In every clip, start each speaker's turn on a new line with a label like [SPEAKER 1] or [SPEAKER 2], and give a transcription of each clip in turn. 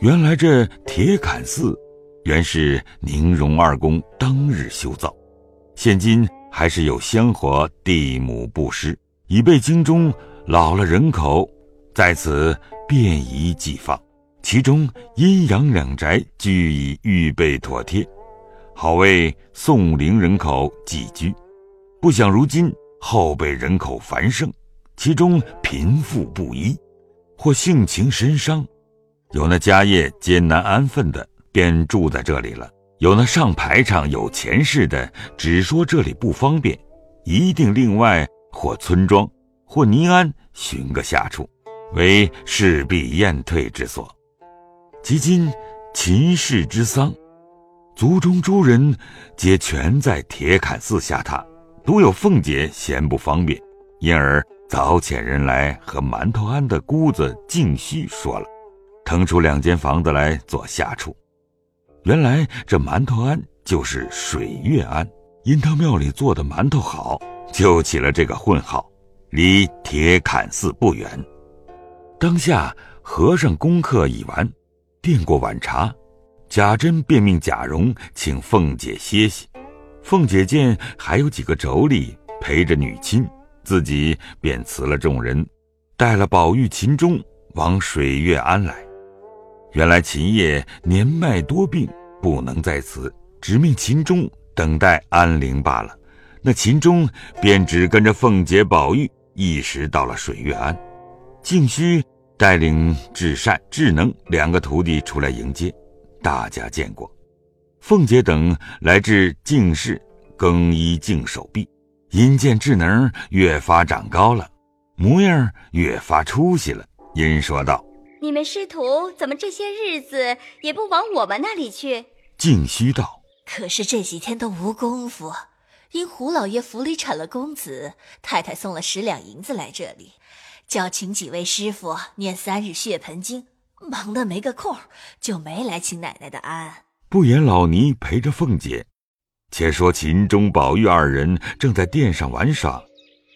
[SPEAKER 1] 原来这铁槛寺，原是宁荣二公当日修造，现今还是有香火地亩布施，已被京中老了人口在此便宜寄放，其中阴阳两宅俱已预备妥帖，好为宋陵人口寄居。不想如今后辈人口繁盛，其中贫富不一，或性情深伤。有那家业艰难安分的，便住在这里了；有那上排场有钱势的，只说这里不方便，一定另外或村庄或尼庵寻个下处，为势必宴退之所。及今秦氏之丧，族中诸人皆全在铁槛寺下榻，独有凤姐嫌不方便，因而早遣人来和馒头庵的姑子静虚说了。腾出两间房子来做下处。原来这馒头庵就是水月庵，因他庙里做的馒头好，就起了这个混号。离铁槛寺不远。当下和尚功课已完，垫过晚茶，贾珍便命贾蓉请凤姐歇息。凤姐见还有几个妯娌陪着女亲，自己便辞了众人，带了宝玉、秦钟往水月庵来。原来秦业年迈多病，不能在此，只命秦钟等待安灵罢了。那秦钟便只跟着凤姐、宝玉一时到了水月庵。静虚带领智善、智能两个徒弟出来迎接，大家见过。凤姐等来至净室更衣净手臂，因见智能越发长高了，模样越发出息了，因说道。
[SPEAKER 2] 你们师徒怎么这些日子也不往我们那里去？
[SPEAKER 1] 静虚道：“
[SPEAKER 3] 可是这几天都无功夫，因胡老爷府里产了公子，太太送了十两银子来这里，叫请几位师傅念三日血盆经，忙得没个空，就没来请奶奶的安。”
[SPEAKER 1] 不言老尼陪着凤姐，且说秦钟、宝玉二人正在殿上玩耍，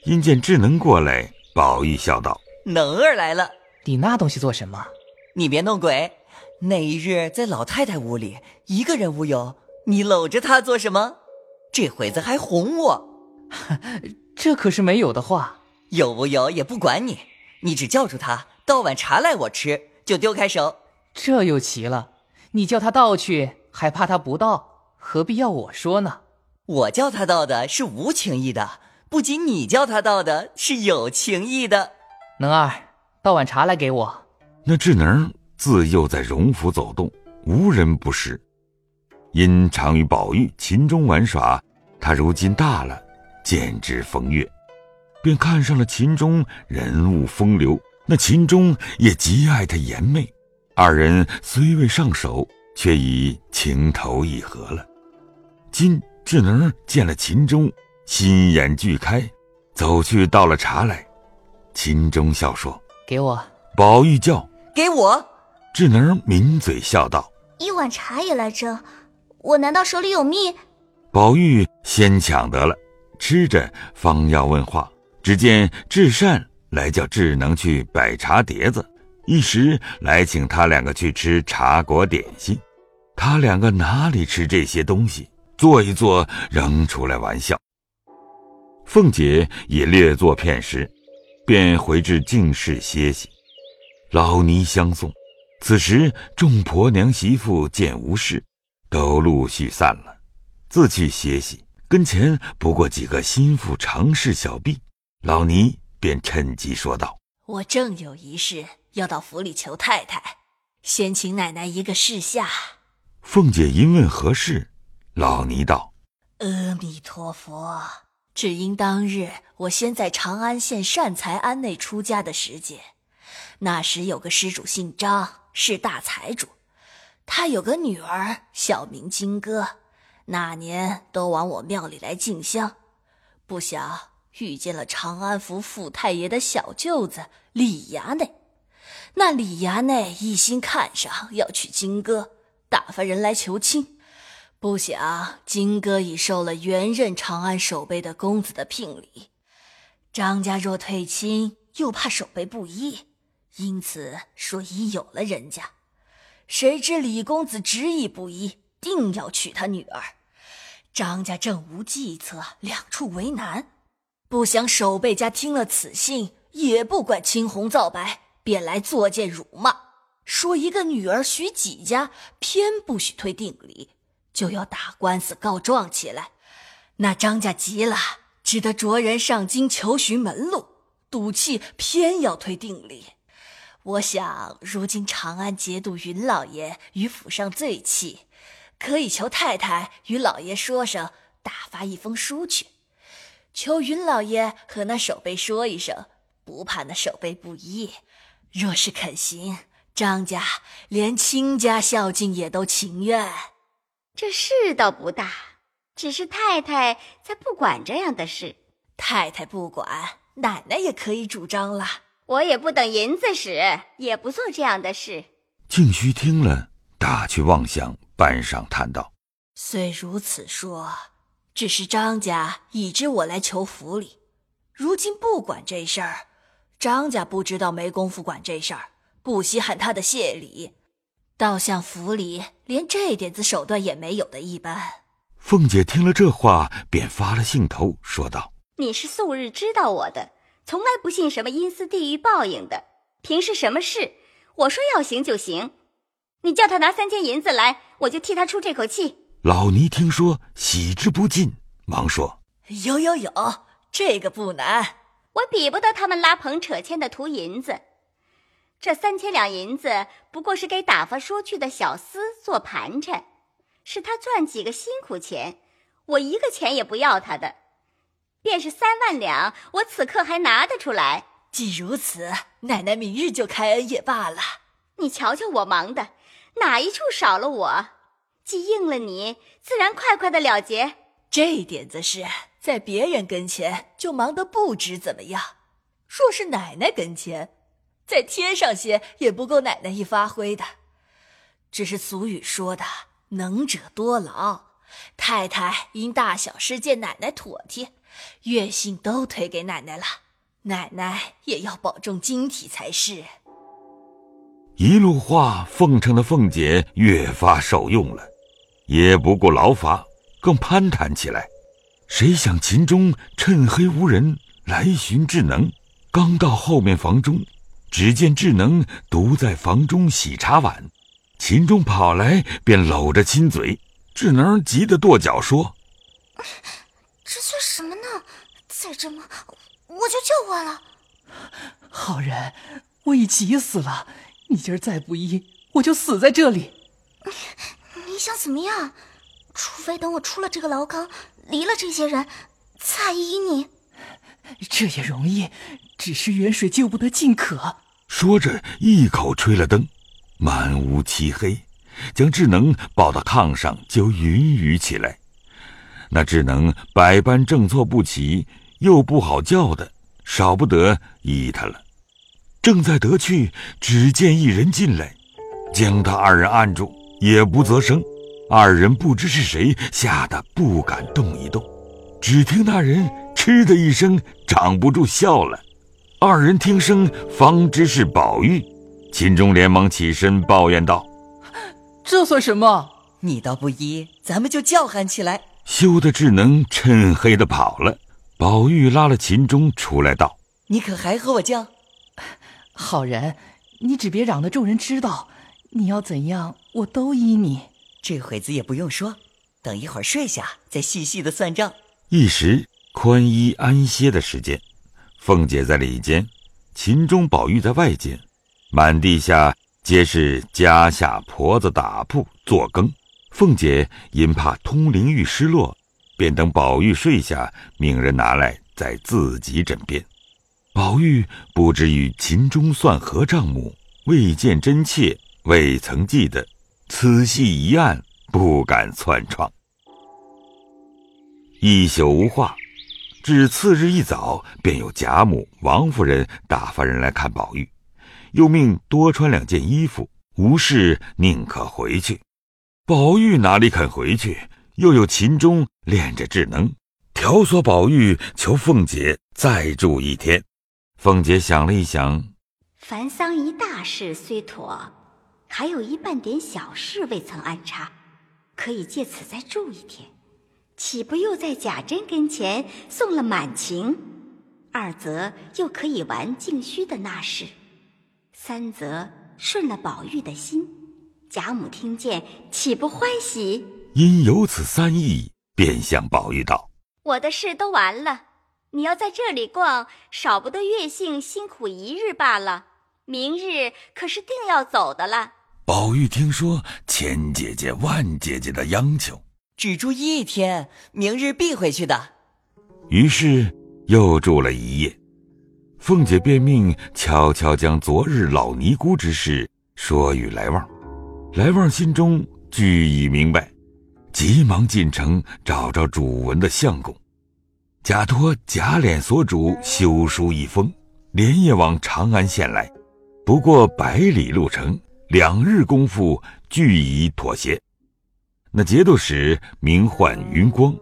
[SPEAKER 1] 因见智能过来，宝玉笑道：“
[SPEAKER 4] 能儿来了。”
[SPEAKER 5] 你那东西做什么？
[SPEAKER 4] 你别弄鬼！那一日在老太太屋里，一个人无有，你搂着她做什么？这会子还哄我，
[SPEAKER 5] 这可是没有的话。
[SPEAKER 4] 有无有也不管你，你只叫住她倒碗茶来我吃，就丢开手。
[SPEAKER 5] 这又奇了，你叫他倒去，还怕他不倒？何必要我说呢？
[SPEAKER 4] 我叫他倒的是无情意的，不仅你叫他倒的是有情意的。
[SPEAKER 5] 能儿。倒碗茶来给我。
[SPEAKER 1] 那智能自幼在荣府走动，无人不识。因常与宝玉、秦钟玩耍，他如今大了，见之风月，便看上了秦钟人物风流。那秦钟也极爱他颜媚，二人虽未上手，却已情投意合了。今智能见了秦钟，心眼俱开，走去倒了茶来。秦钟笑说。
[SPEAKER 5] 给我，
[SPEAKER 1] 宝玉叫
[SPEAKER 4] 给我，
[SPEAKER 1] 智能抿嘴笑道：“
[SPEAKER 2] 一碗茶也来争，我难道手里有蜜？”
[SPEAKER 1] 宝玉先抢得了，吃着方要问话，只见智善来叫智能去摆茶碟子，一时来请他两个去吃茶果点心。他两个哪里吃这些东西？坐一坐，仍出来玩笑。凤姐也略作片时。便回至静室歇息，老尼相送。此时众婆娘媳妇见无事，都陆续散了，自去歇息。跟前不过几个心腹常侍小婢，老尼便趁机说道：“
[SPEAKER 3] 我正有一事要到府里求太太，先请奶奶一个示下。”
[SPEAKER 1] 凤姐因问何事，老尼道：“
[SPEAKER 3] 阿弥陀佛。”只因当日我先在长安县善财庵内出家的时节，那时有个施主姓张，是大财主，他有个女儿，小名金哥，那年都往我庙里来进香，不想遇见了长安府府太爷的小舅子李衙内，那李衙内一心看上要娶金哥，打发人来求亲。不想金哥已受了原任长安守备的公子的聘礼，张家若退亲，又怕守备不依，因此说已有了人家。谁知李公子执意不依，定要娶他女儿。张家正无计策，两处为难。不想守备家听了此信，也不管青红皂白，便来作践辱骂，说一个女儿许几家，偏不许推定礼，就要打官司告状起来。那张家急了，只得着人上京求寻门路，赌气偏要推定礼。我想，如今长安节度云老爷与府上最气。可以求太太与老爷说声，打发一封书去，求云老爷和那守备说一声，不怕那守备不依。若是肯行，张家连亲家孝敬也都情愿。
[SPEAKER 2] 这事倒不大，只是太太才不管这样的事。
[SPEAKER 3] 太太不管，奶奶也可以主张了。
[SPEAKER 2] 我也不等银子使，也不做这样的事。
[SPEAKER 1] 静虚听了，打趣妄想。半晌叹道：“
[SPEAKER 3] 虽如此说，只是张家已知我来求府里，如今不管这事儿。张家不知道没工夫管这事儿，不稀罕他的谢礼，倒像府里连这点子手段也没有的一般。”
[SPEAKER 1] 凤姐听了这话，便发了兴头，说道：“
[SPEAKER 2] 你是素日知道我的，从来不信什么阴司地狱报应的。平时什么事，我说要行就行。”你叫他拿三千银子来，我就替他出这口气。
[SPEAKER 1] 老尼听说，喜之不尽，忙说：“
[SPEAKER 3] 有有有，这个不难。
[SPEAKER 2] 我比不得他们拉棚扯牵的图银子。这三千两银子不过是给打发出去的小厮做盘缠，是他赚几个辛苦钱，我一个钱也不要他的。便是三万两，我此刻还拿得出来。
[SPEAKER 3] 既如此，奶奶明日就开恩也罢了。
[SPEAKER 2] 你瞧瞧我忙的。”哪一处少了我？既应了你，自然快快的了结。
[SPEAKER 3] 这点子事在别人跟前就忙得不知怎么样，若是奶奶跟前，再添上些也不够奶奶一发挥的。只是俗语说的“能者多劳”，太太因大小事见奶奶妥帖，月薪都推给奶奶了，奶奶也要保重晶体才是。
[SPEAKER 1] 一路话奉承的凤姐越发受用了，也不顾劳乏，更攀谈起来。谁想秦钟趁黑无人来寻智能，刚到后面房中，只见智能独在房中洗茶碗。秦钟跑来便搂着亲嘴，智能急得跺脚说：“
[SPEAKER 6] 这算什么呢？再这么，我就叫唤了。”
[SPEAKER 5] 好人，我已急死了。你今儿再不依，我就死在这里。
[SPEAKER 6] 你想怎么样？除非等我出了这个牢缸，离了这些人，再依你。
[SPEAKER 5] 这也容易，只是远水救不得近渴。
[SPEAKER 1] 说着，一口吹了灯，满屋漆黑，将智能抱到炕上就云雨起来。那智能百般正坐不起，又不好叫的，少不得依他了。正在得去，只见一人进来，将他二人按住，也不择声。二人不知是谁，吓得不敢动一动。只听那人嗤的一声，掌不住笑了。二人听声，方知是宝玉。秦钟连忙起身抱怨道：“
[SPEAKER 5] 这算什么？
[SPEAKER 4] 你倒不依，咱们就叫喊起来。”
[SPEAKER 1] 羞得智能趁黑的跑了。宝玉拉了秦钟出来道：“
[SPEAKER 4] 你可还和我犟？”
[SPEAKER 5] 好人，你只别嚷得众人知道。你要怎样，我都依你。
[SPEAKER 4] 这会子也不用说，等一会儿睡下，再细细的算账。
[SPEAKER 1] 一时宽衣安歇的时间，凤姐在里间，秦钟、宝玉在外间，满地下皆是家下婆子打铺做羹。凤姐因怕通灵玉失落，便等宝玉睡下，命人拿来在自己枕边。宝玉不知与秦钟算何账目，未见真切，未曾记得，此系一案，不敢篡创。一宿无话，至次日一早，便有贾母、王夫人打发人来看宝玉，又命多穿两件衣服，无事宁可回去。宝玉哪里肯回去？又有秦钟练着智能，挑唆宝玉求凤姐再住一天。凤姐想了一想，
[SPEAKER 2] 凡丧仪大事虽妥，还有一半点小事未曾安插，可以借此再住一天，岂不又在贾珍跟前送了满情？二则又可以玩静虚的那事，三则顺了宝玉的心，贾母听见岂不欢喜？
[SPEAKER 1] 因有此三意，便向宝玉道：“
[SPEAKER 2] 我的事都完了，你要在这里逛，少不得月幸辛苦一日罢了。明日可是定要走的了。”
[SPEAKER 1] 宝玉听说千姐姐、万姐姐的央求，
[SPEAKER 4] 只住一天，明日必回去的。
[SPEAKER 1] 于是。又住了一夜，凤姐便命悄悄将昨日老尼姑之事说与来旺。来旺心中俱已明白，急忙进城找着主文的相公，假托贾琏所主修书一封，连夜往长安县来。不过百里路程，两日功夫俱已妥协。那节度使名唤云光，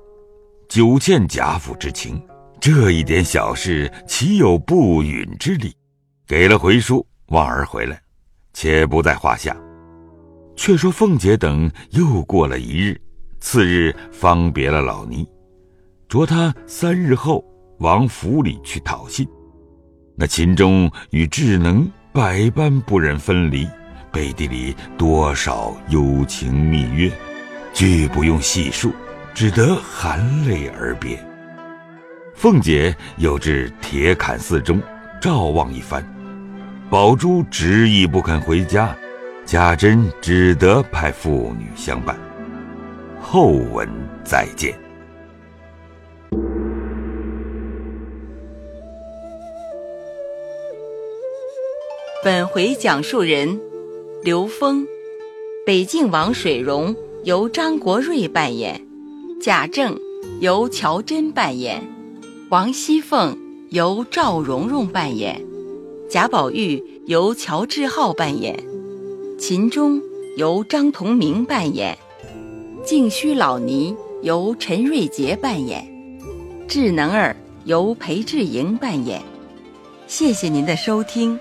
[SPEAKER 1] 久见贾府之情。这一点小事，岂有不允之理？给了回书，望儿回来，且不在话下。却说凤姐等又过了一日，次日方别了老尼，着他三日后往府里去讨信。那秦钟与智能百般不忍分离，背地里多少幽情蜜约，俱不用细数，只得含泪而别。凤姐又至铁槛寺中照望一番，宝珠执意不肯回家，贾珍只得派妇女相伴。后文再见。
[SPEAKER 7] 本回讲述人：刘峰，北静王水溶由张国瑞扮演，贾政由乔真扮演。王熙凤由赵蓉蓉扮演，贾宝玉由乔志浩扮演，秦钟由张同明扮演，静虚老尼由陈瑞杰扮演，智能儿由裴志莹扮演。谢谢您的收听。